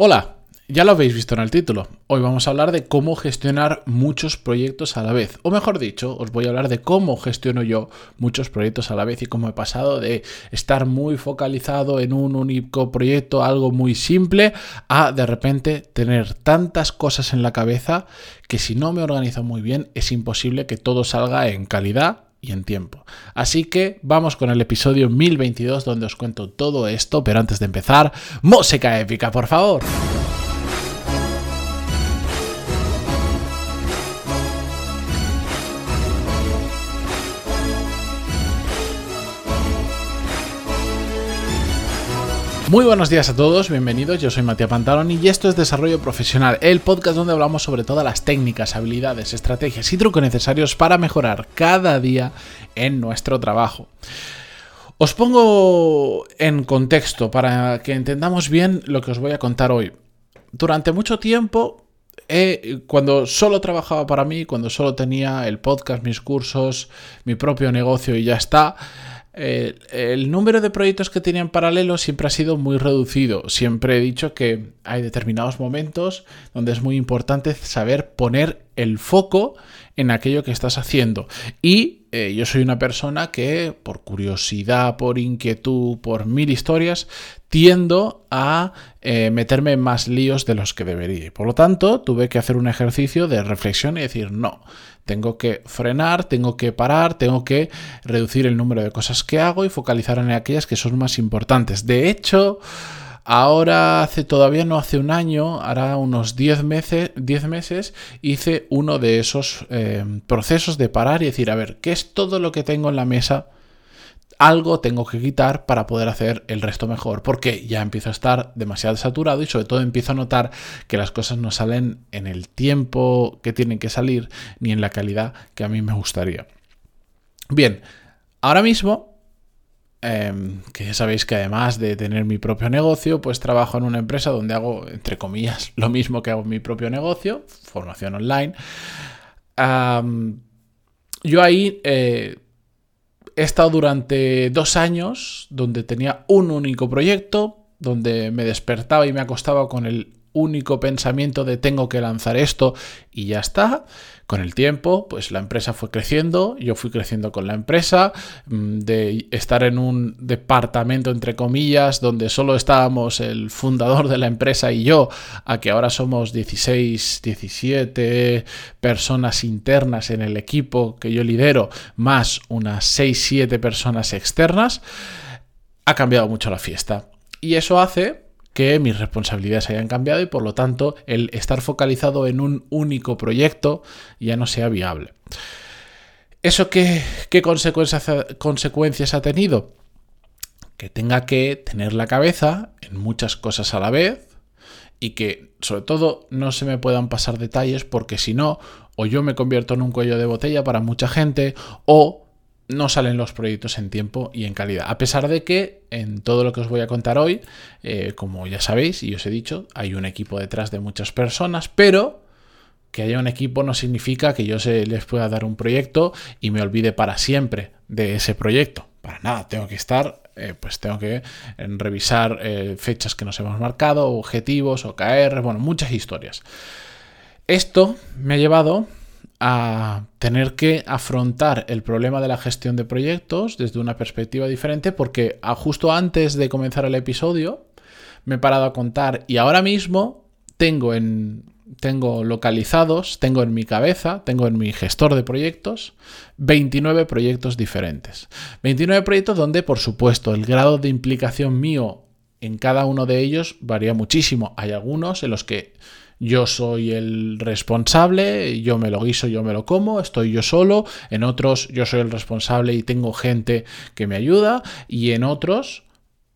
Hola, ya lo habéis visto en el título. Hoy vamos a hablar de cómo gestionar muchos proyectos a la vez. O mejor dicho, os voy a hablar de cómo gestiono yo muchos proyectos a la vez y cómo he pasado de estar muy focalizado en un único proyecto, algo muy simple, a de repente tener tantas cosas en la cabeza que si no me organizo muy bien es imposible que todo salga en calidad y en tiempo. Así que vamos con el episodio 1022 donde os cuento todo esto, pero antes de empezar, música épica, por favor. Muy buenos días a todos, bienvenidos, yo soy Matías Pantaloni y esto es Desarrollo Profesional, el podcast donde hablamos sobre todas las técnicas, habilidades, estrategias y trucos necesarios para mejorar cada día en nuestro trabajo. Os pongo en contexto para que entendamos bien lo que os voy a contar hoy. Durante mucho tiempo cuando solo trabajaba para mí, cuando solo tenía el podcast, mis cursos, mi propio negocio y ya está, el número de proyectos que tenía en paralelo siempre ha sido muy reducido. Siempre he dicho que hay determinados momentos donde es muy importante saber poner el foco en aquello que estás haciendo. Y eh, yo soy una persona que por curiosidad, por inquietud, por mil historias, tiendo a eh, meterme en más líos de los que debería. Por lo tanto, tuve que hacer un ejercicio de reflexión y decir, no, tengo que frenar, tengo que parar, tengo que reducir el número de cosas que hago y focalizar en aquellas que son más importantes. De hecho, Ahora hace todavía no hace un año, hará unos 10 meses, meses, hice uno de esos eh, procesos de parar y decir, a ver, ¿qué es todo lo que tengo en la mesa algo tengo que quitar para poder hacer el resto mejor, porque ya empiezo a estar demasiado saturado y sobre todo empiezo a notar que las cosas no salen en el tiempo que tienen que salir ni en la calidad que a mí me gustaría. Bien, ahora mismo, em, que ya sabéis que además de tener mi propio negocio, pues trabajo en una empresa donde hago, entre comillas, lo mismo que hago en mi propio negocio, formación online. yo ahí... Eh, he estado durante dos años donde tenía un único proyecto, donde me despertaba y me acostaba con el único pensamiento de tengo que lanzar esto y ya está. Con el tiempo, pues la empresa fue creciendo, yo fui creciendo con la empresa, mm, de estar en un departamento, entre comillas, donde solo estábamos el fundador de la empresa y yo, a que ahora somos 16, 17 personas internas en el equipo que yo lidero, más unas 6, 7 personas externas, ha cambiado mucho la fiesta. Y eso hace que mis responsabilidades hayan cambiado y por lo tanto el estar focalizado en un único proyecto ya no sea viable. ¿Eso qué, qué consecuencias, consecuencias ha tenido? Que tenga que tener la cabeza en muchas cosas a la vez y que sobre todo no se me puedan pasar detalles porque si no, o yo me convierto en un cuello de botella para mucha gente o no salen los proyectos en tiempo y en calidad. A pesar de que en todo lo que os voy a contar hoy, eh, como ya sabéis y os he dicho, hay un equipo detrás de muchas personas, pero que haya un equipo no significa que yo se les pueda dar un proyecto y me olvide para siempre de ese proyecto. Para nada, tengo que estar, eh, pues tengo que revisar eh, fechas que nos hemos marcado, objetivos, OKR, bueno, muchas historias. Esto me ha llevado a tener que afrontar el problema de la gestión de proyectos desde una perspectiva diferente porque justo antes de comenzar el episodio me he parado a contar y ahora mismo tengo en tengo localizados, tengo en mi cabeza, tengo en mi gestor de proyectos 29 proyectos diferentes. 29 proyectos donde, por supuesto, el grado de implicación mío en cada uno de ellos varía muchísimo. Hay algunos en los que yo soy el responsable, yo me lo guiso, yo me lo como, estoy yo solo, en otros yo soy el responsable y tengo gente que me ayuda, y en otros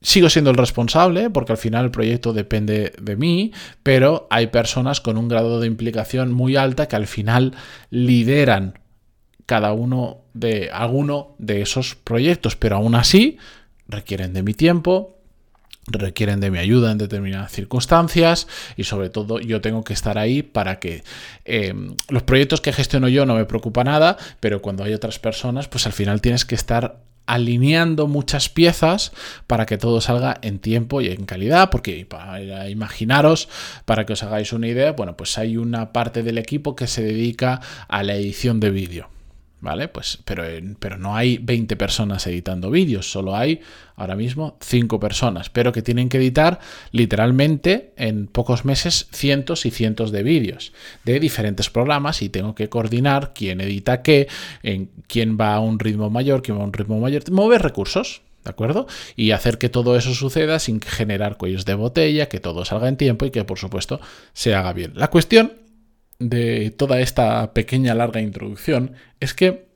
sigo siendo el responsable porque al final el proyecto depende de mí, pero hay personas con un grado de implicación muy alta que al final lideran cada uno de alguno de esos proyectos, pero aún así requieren de mi tiempo, requieren de mi ayuda en determinadas circunstancias y sobre todo yo tengo que estar ahí para que em, los proyectos que gestiono yo no me preocupa nada, pero cuando hay otras personas pues al final tienes que estar alineando muchas piezas para que todo salga en tiempo y en calidad, porque para imaginaros, para que os hagáis una idea, bueno, pues hay una parte del equipo que se dedica a la edición de vídeo. ¿Vale? Pues, pero, pero no hay 20 personas editando vídeos, solo hay ahora mismo 5 personas, pero que tienen que editar literalmente en pocos meses cientos y cientos de vídeos de diferentes programas y tengo que coordinar quién edita qué, en quién va a un ritmo mayor, quién va a un ritmo mayor, mover recursos. ¿De acuerdo? Y hacer que todo eso suceda sin generar cuellos de botella, que todo salga en tiempo y que por supuesto se haga bien. La cuestión de toda esta pequeña larga introducción es que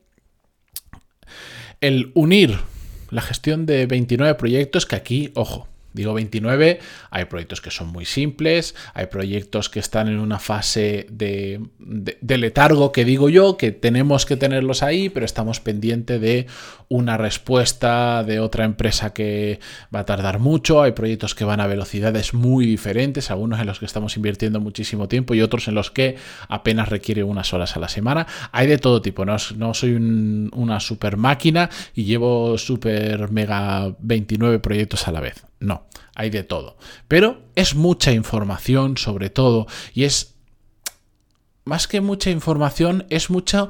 el unir la gestión de 29 proyectos, que aquí, ojo, Digo 29, hay proyectos que son muy simples, hay proyectos que están en una fase de, letargo que digo yo, que tenemos que tenerlos ahí, pero estamos pendientes de una respuesta de otra empresa que va a tardar mucho, hay proyectos que van a velocidades muy diferentes, algunos en los que estamos invirtiendo muchísimo tiempo y otros en los que apenas requiere unas horas a la semana. Hay de todo tipo, no, no soy una super máquina y llevo super mega 29 proyectos a la vez. No, hay de todo. Pero es mucha información sobre todo y es... Más que mucha información, es mucha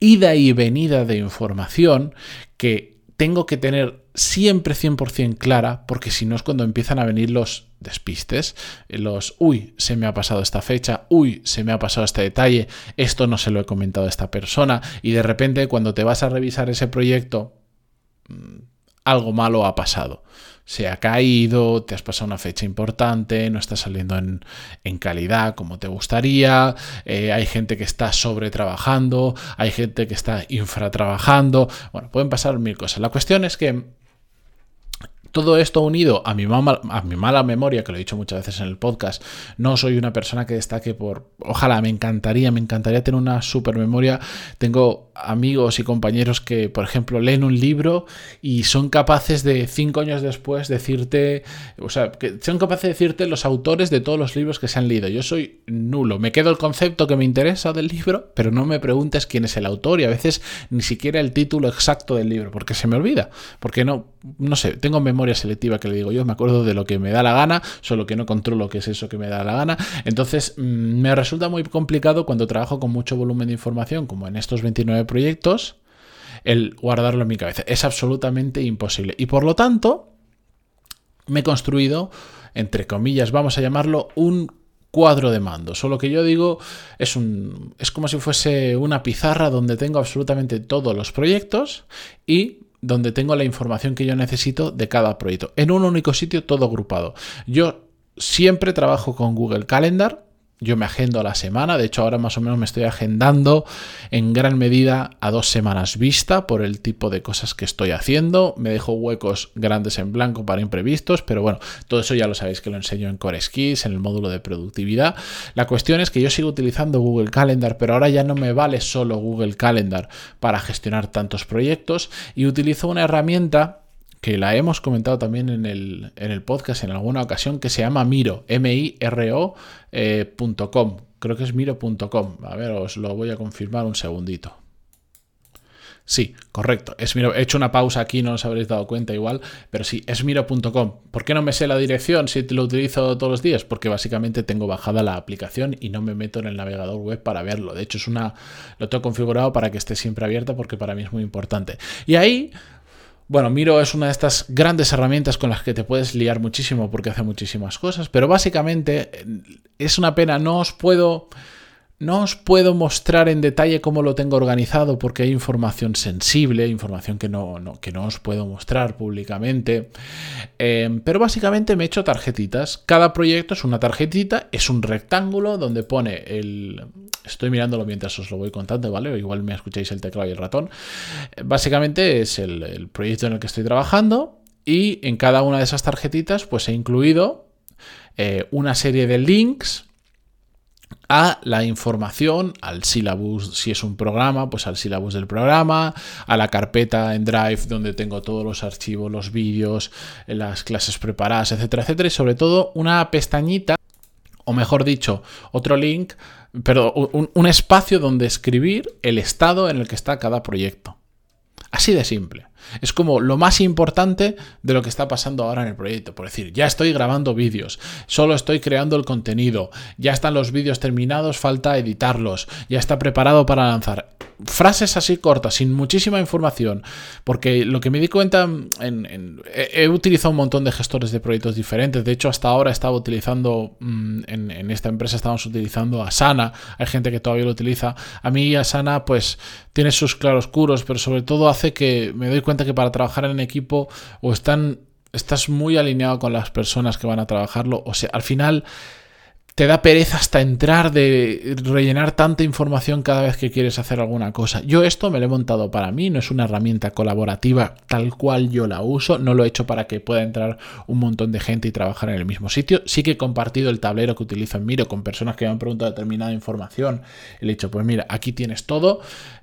ida y venida de información que tengo que tener siempre 100% clara, porque si no es cuando empiezan a venir los despistes, los, uy, se me ha pasado esta fecha, uy, se me ha pasado este detalle, esto no se lo he comentado a esta persona, y de repente cuando te vas a revisar ese proyecto, mm, algo malo ha pasado se ha caído, te has pasado una fecha importante, no está saliendo en, calidad como te gustaría, eh, hay gente que está sobre trabajando, hay gente que está infratrabajando, bueno, pueden pasar mil cosas. La cuestión es que todo esto unido a mi, a mi mala memoria, que lo he dicho muchas veces en el podcast, no soy una persona que destaque por... Ojalá, me encantaría, me encantaría tener una super memoria. Tengo amigos y compañeros que, por ejemplo, leen un libro y son capaces de cinco años después decirte, o sea, que son capaces de decirte los autores de todos los libros que se han leído. Yo soy nulo, me quedo el concepto que me interesa del libro, pero no me preguntes quién es el autor y a veces ni siquiera el título exacto del libro, porque se me olvida, porque no, no sé, tengo memoria selectiva que le digo yo, me acuerdo de lo que me da la gana, solo que no controlo qué es eso que me da la gana. Entonces, mm, me resulta muy complicado cuando trabajo con mucho volumen de información, como en estos 29 proyectos, el guardarlo en mi cabeza. Es absolutamente imposible. Y por lo tanto, me he construido, entre comillas, vamos a llamarlo, un cuadro de mando. Solo que yo digo es un es como si fuese una pizarra donde tengo absolutamente todos los proyectos y donde tengo la información que yo necesito de cada proyecto. En un único sitio, todo agrupado. Yo siempre trabajo con Google Calendar. Yo me agendo a la semana, de hecho ahora más o menos me estoy agendando en gran medida a dos semanas vista por el tipo de cosas que estoy haciendo. Me dejo huecos grandes en blanco para imprevistos, pero bueno, todo eso ya lo sabéis que lo enseño en Core Skills, en el módulo de productividad. La cuestión es que yo sigo utilizando Google Calendar, pero ahora ya no me vale solo Google Calendar para gestionar tantos proyectos y utilizo una herramienta que la hemos comentado también en el, en el podcast en alguna ocasión, que se llama Miro, M-I-R-O.com. Eh, Creo que es miro.com. A ver, os lo voy a confirmar un segundito. Sí, correcto. Es Miro. He hecho una pausa aquí, no os habréis dado cuenta igual, pero sí, es miro.com. ¿Por qué no me sé la dirección si lo utilizo todos los días? Porque básicamente tengo bajada la aplicación y no me meto en el navegador web para verlo. De hecho, es una lo tengo configurado para que esté siempre abierta porque para mí es muy importante. Y ahí bueno, Miro es una de estas grandes herramientas con las que te puedes liar muchísimo porque hace muchísimas cosas, pero básicamente eh, es una pena, no os puedo no os puedo mostrar en detalle cómo lo tengo organizado porque hay información sensible, información que no, que no os puedo mostrar públicamente. Em, pero básicamente me he hecho tarjetitas. Cada proyecto es una tarjetita, es un rectángulo donde pone el... Estoy mirándolo mientras os lo voy contando, ¿vale? igual me escucháis el teclado y el ratón. Básicamente es el, el proyecto en el que estoy trabajando y en cada una de esas tarjetitas pues he incluido eh, una serie de links a la información, al syllabus, si es un programa, pues al syllabus del programa, a la carpeta en Drive donde tengo todos los archivos, los vídeos, las clases preparadas, etcétera, etcétera, y sobre todo una pestañita, o mejor dicho, otro link, pero un, un espacio donde escribir el estado en el que está cada proyecto. Así de simple. Es como lo más importante de lo que está pasando ahora en el proyecto. Por decir, ya estoy grabando vídeos, solo estoy creando el contenido, ya están los vídeos terminados, falta editarlos, ya está preparado para lanzar. Frases así cortas, sin muchísima información, porque lo que me di cuenta, en, he, utilizado un montón de gestores de proyectos diferentes, de hecho hasta ahora estaba utilizando, mm, en, esta empresa estamos utilizando Asana, hay gente que todavía lo utiliza, a mí Asana pues tiene sus claroscuros, pero sobre todo hace que me doy cuenta que para trabajar en equipo o están, estás muy alineado con las personas que van a trabajarlo, o sea, al final te da pereza hasta entrar de rellenar tanta información cada vez que quieres hacer alguna cosa. Yo esto me lo he montado para mí, no es una herramienta colaborativa tal cual yo la uso, no lo he hecho para que pueda entrar un montón de gente y trabajar en el mismo sitio. Sí que he compartido el tablero que utilizo en Miro con personas que me han preguntado determinada información. Le he dicho, pues mira, aquí tienes todo.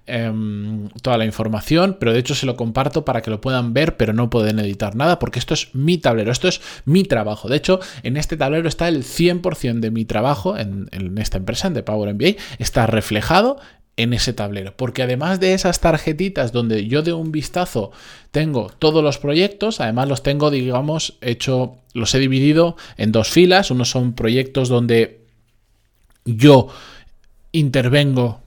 Em, toda la información, pero de hecho se lo comparto para que lo puedan ver, pero no pueden editar nada, porque esto es mi tablero, esto es mi trabajo. De hecho, en este tablero está el 100% de mi trabajo en, esta empresa, en Power MBA, está reflejado en ese tablero. Porque además de esas tarjetitas donde yo de un vistazo tengo todos los proyectos, además los tengo, digamos, hecho, los he dividido en dos filas. Unos son proyectos donde yo intervengo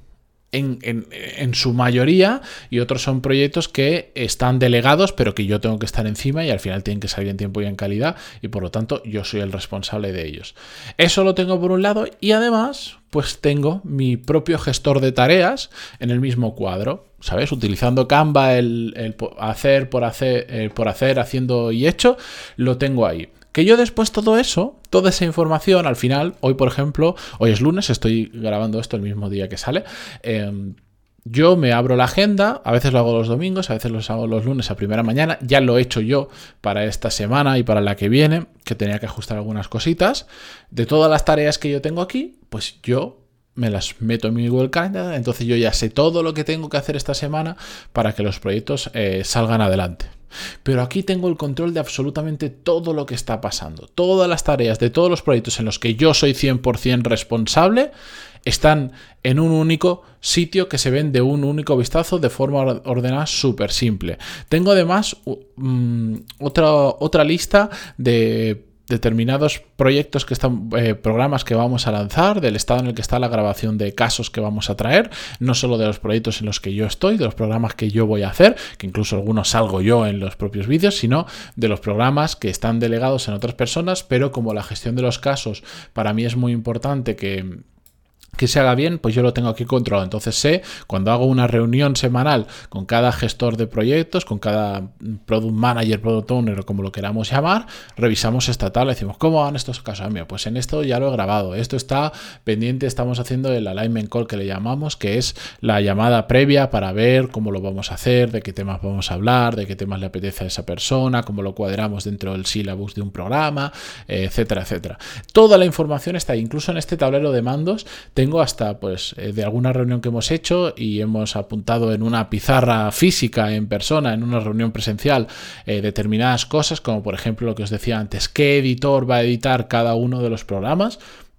en, su mayoría y otros son proyectos que están delegados pero que yo tengo que estar encima y al final tienen que salir en tiempo y en calidad y por lo tanto yo soy el responsable de ellos. Eso lo tengo por un lado y además pues tengo mi propio gestor de tareas en el mismo cuadro, ¿sabes? Utilizando Canva el, hacer por hacer, eh, por hacer, haciendo y hecho, lo tengo ahí. Que yo después todo eso, toda esa información, al final, hoy por ejemplo, hoy es lunes, estoy grabando esto el mismo día que sale. Em, yo me abro la agenda, a veces lo hago los domingos, a veces lo hago los lunes a primera mañana, ya lo he hecho yo para esta semana y para la que viene, que tenía que ajustar algunas cositas. De todas las tareas que yo tengo aquí, pues yo me las meto en mi Google Calendar, entonces yo ya sé todo lo que tengo que hacer esta semana para que los proyectos eh, salgan adelante. Pero aquí tengo el control de absolutamente todo lo que está pasando. Todas las tareas de todos los proyectos en los que yo soy 100% responsable están en un único sitio que se ven de un único vistazo de forma ordenada súper simple. Tengo además mm, otra, otra lista de determinados proyectos que están, eh, programas que vamos a lanzar, del estado en el que está la grabación de casos que vamos a traer, no solo de los proyectos en los que yo estoy, de los programas que yo voy a hacer, que incluso algunos salgo yo en los propios vídeos, sino de los programas que están delegados en otras personas, pero como la gestión de los casos para mí es muy importante que que se haga bien, pues yo lo tengo aquí controlado. Entonces sé, cuando hago una reunión semanal con cada gestor de proyectos, con cada product manager, product owner o como lo queramos llamar, revisamos esta tabla y decimos, ¿cómo van estos casos? Ah, pues en esto ya lo he grabado, esto está pendiente, estamos haciendo el alignment call que le llamamos, que es la llamada previa para ver cómo lo vamos a hacer, de qué temas vamos a hablar, de qué temas le apetece a esa persona, cómo lo cuadramos dentro del syllabus de un programa, etcétera, etcétera. Toda la información está ahí, incluso en este tablero de mandos tengo hasta pues eh, de alguna reunión que hemos hecho y hemos apuntado en una pizarra física en persona, en una reunión presencial, eh, determinadas cosas, como por ejemplo lo que os decía antes, qué editor va a editar cada uno de los programas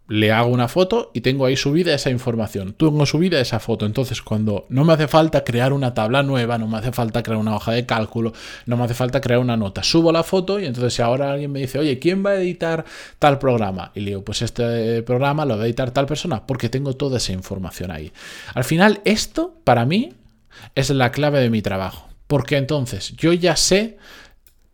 le hago una foto y tengo ahí subida esa información. Tengo subida esa foto. Entonces, cuando no me hace falta crear una tabla nueva, no me hace falta crear una hoja de cálculo, no me hace falta crear una nota, subo la foto y entonces si ahora alguien me dice, oye, ¿quién va a editar tal programa? Y le digo, pues este programa lo va a editar tal persona porque tengo toda esa información ahí. Al final, esto para mí es la clave de mi trabajo. Porque entonces yo ya sé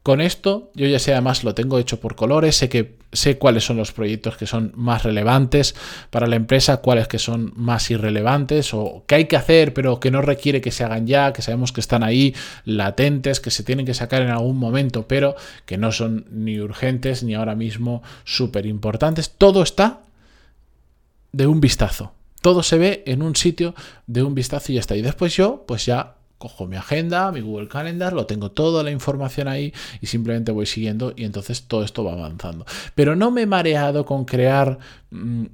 con esto, yo ya sé, además lo tengo hecho por colores, sé que sé cuáles son los proyectos que son más relevantes para la empresa, cuáles que son más irrelevantes o que hay que hacer, pero que no requiere que se hagan ya, que sabemos que están ahí latentes, que se tienen que sacar en algún momento, pero que no son ni urgentes ni ahora mismo súper importantes. Todo está de un vistazo. Todo se ve en un sitio de un vistazo y ya está. Y después yo, pues ya cojo mi agenda, mi Google Calendar, lo tengo toda la información ahí y simplemente voy siguiendo y entonces todo esto va avanzando. Pero no me he mareado con crear... Mm,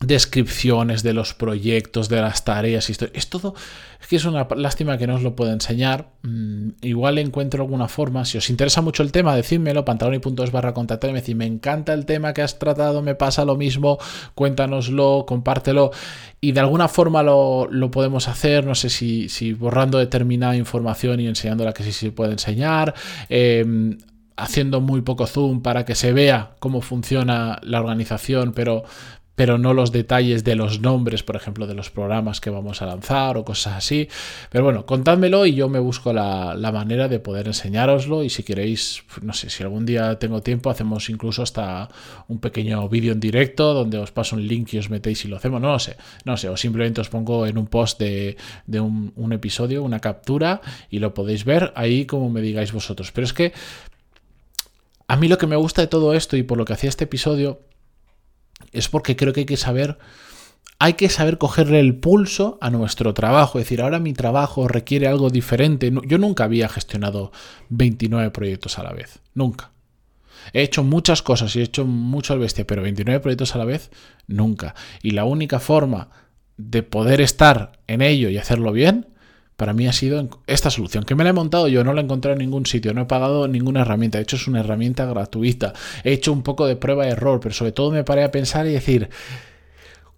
descripciones de los proyectos, de las tareas, es todo, es que es una lástima que no os lo pueda enseñar, mm, igual encuentro alguna forma, si os interesa mucho el tema, decídmelo, pantaloni.es barra contactar y me decís, me encanta el tema que has tratado, me pasa lo mismo, cuéntanoslo, compártelo, y de alguna forma lo, podemos hacer, no sé si, si, borrando determinada información y enseñándola que sí se puede enseñar, em, haciendo muy poco zoom para que se vea cómo funciona la organización, pero, pero no los detalles de los nombres, por ejemplo, de los programas que vamos a lanzar o cosas así. Pero bueno, contádmelo y yo me busco la, manera de poder enseñároslo y si queréis, no sé, si algún día tengo tiempo, hacemos incluso hasta un pequeño vídeo en directo donde os paso un link y os metéis y lo hacemos, no lo sé, no sé, o simplemente os pongo en un post de, un, un episodio, una captura y lo podéis ver ahí como me digáis vosotros. Pero es que a mí lo que me gusta de todo esto y por lo que hacía este episodio es porque creo que hay que saber hay que saber cogerle el pulso a nuestro trabajo. Es decir, ahora mi trabajo requiere algo diferente. Yo nunca había gestionado 29 proyectos a la vez. Nunca. He hecho muchas cosas y he hecho mucho al bestia, pero 29 proyectos a la vez, nunca. Y la única forma de poder estar en ello y hacerlo bien para mí ha sido esta solución, que me la he montado yo, no la he encontrado en ningún sitio, no he pagado ninguna herramienta, de hecho es una herramienta gratuita, he hecho un poco de prueba de error, pero sobre todo me paré a pensar y decir,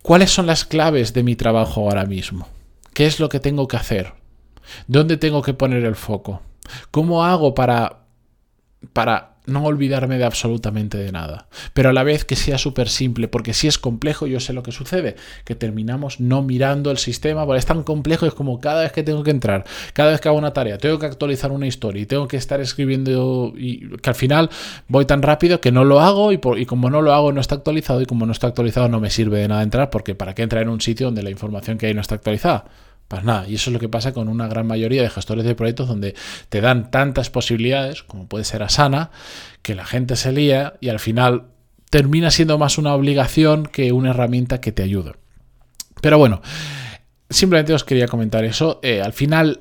¿cuáles son las claves de mi trabajo ahora mismo? ¿Qué es lo que tengo que hacer? ¿Dónde tengo que poner el foco? ¿Cómo hago para, para no olvidarme de absolutamente de nada, pero a la vez que sea súper simple, porque si es complejo yo sé lo que sucede, que terminamos no mirando el sistema, porque es tan complejo, es como cada vez que tengo que entrar, cada vez que hago una tarea, tengo que actualizar una historia y tengo que estar escribiendo y que al final voy tan rápido que no lo hago y, y como no lo hago no está actualizado y como no está actualizado no me sirve de nada entrar, porque ¿para qué entrar en un sitio donde la información que hay no está actualizada? Pues nada, y eso es lo que pasa con una gran mayoría de gestores de proyectos donde te dan tantas posibilidades, como puede ser Asana, que la gente se lía y al final termina siendo más una obligación que una herramienta que te ayude. Pero bueno, simplemente os quería comentar eso. Eh, al final,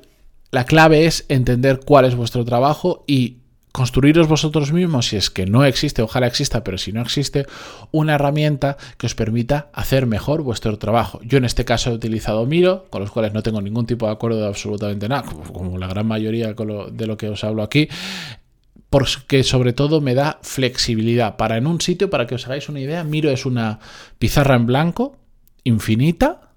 la clave es entender cuál es vuestro trabajo y construiros vosotros mismos, si es que no existe, ojalá exista, pero si no existe, una herramienta que os permita hacer mejor vuestro trabajo. Yo en este caso he utilizado Miro, con los cuales no tengo ningún tipo de acuerdo de absolutamente nada, como la gran mayoría de lo que os hablo aquí, porque sobre todo me da flexibilidad. Para en un sitio, para que os hagáis una idea, Miro es una pizarra en blanco, infinita,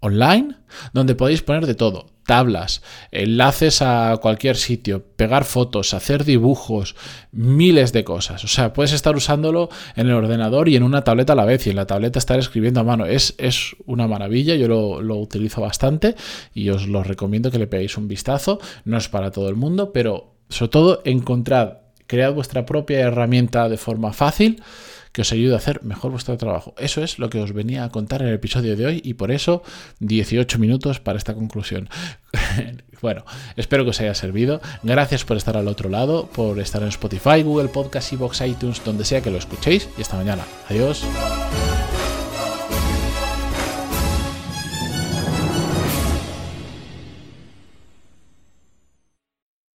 online, donde podéis poner de todo tablas, enlaces a cualquier sitio, pegar fotos, hacer dibujos, miles de cosas. O sea, puedes estar usándolo en el ordenador y en una tableta a la vez y en la tableta estar escribiendo a mano. Es, es una maravilla, yo lo, lo utilizo bastante y os lo recomiendo que le peguéis un vistazo. No es para todo el mundo, pero sobre todo encontrad, cread vuestra propia herramienta de forma fácil que os ayude a hacer mejor vuestro trabajo. Eso es lo que os venía a contar en el episodio de hoy y por eso 18 minutos para esta conclusión. bueno, espero que os haya servido. Gracias por estar al otro lado, por estar en Spotify, Google Podcast, Box, iTunes, donde sea que lo escuchéis y hasta mañana. Adiós.